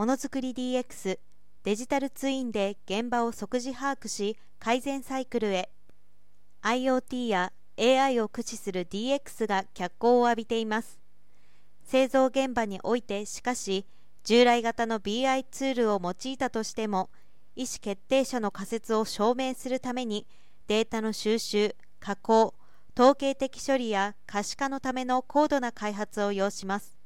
ものづくり DX デジタルツインで現場を即時把握し改善サイクルへ。IoT や AI を駆使する DX が脚光を浴びています。製造現場においてしかし従来型の BI ツールを用いたとしても意思決定者の仮説を証明するためにデータの収集加工統計的処理や可視化のための高度な開発を要します。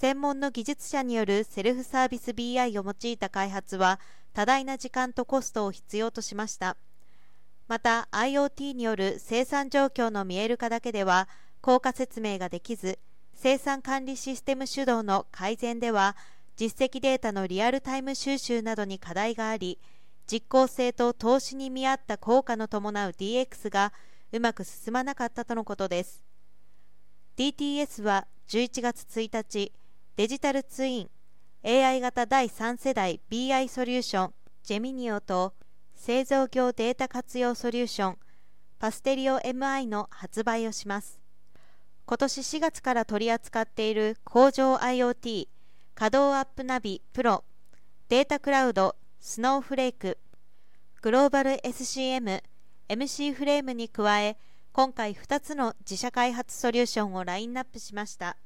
専門の技術者によるセルフサービス BI を用いた開発は多大な時間とコストを必要としました。また IoT による生産状況の見える化だけでは効果説明ができず生産管理システム主導の改善では実績データのリアルタイム収集などに課題があり実効性と投資に見合った効果の伴う DX がうまく進まなかったとのことです。DTS は11月1日デジタルツイン AI 型第3世代 BI ソリューションジェミニオと製造業データ活用ソリューションパステリオ MI の発売をします。今年4月から取り扱っている工場 IoT 稼働アップナビプロデータクラウドスノーフレークグローバル SCM MC フレームに加え今回2つの自社開発ソリューションをラインナップしました。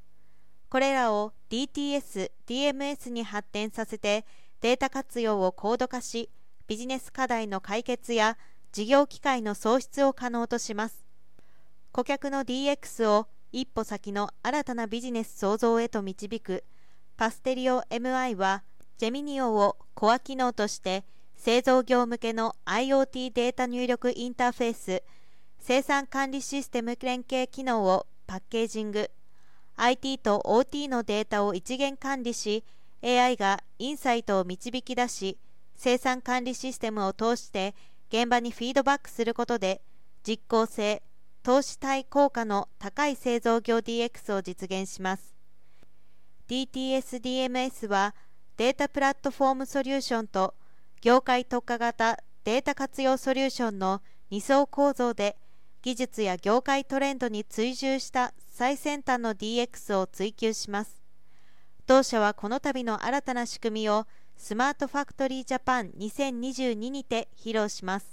これらを DTS、DMS に発展させてデータ活用を高度化しビジネス課題の解決や事業機会の創出を可能とします。顧客の DX を一歩先の新たなビジネス創造へと導くパステリオ MI はジェミニオをコア機能として製造業向けの IoT データ入力インターフェース生産管理システム連携機能をパッケージング。IT と OT のデータを一元管理し AI がインサイトを導き出し生産管理システムを通して現場にフィードバックすることで実効性投資対効果の高い製造業 DX を実現します。DTSDMS はデータプラットフォームソリューションと業界特化型データ活用ソリューションの2層構造で技術や業界トレンドに追従した最先端の DX を追求します。当社はこの度の新たな仕組みをスマートファクトリージャパン2022にて披露します。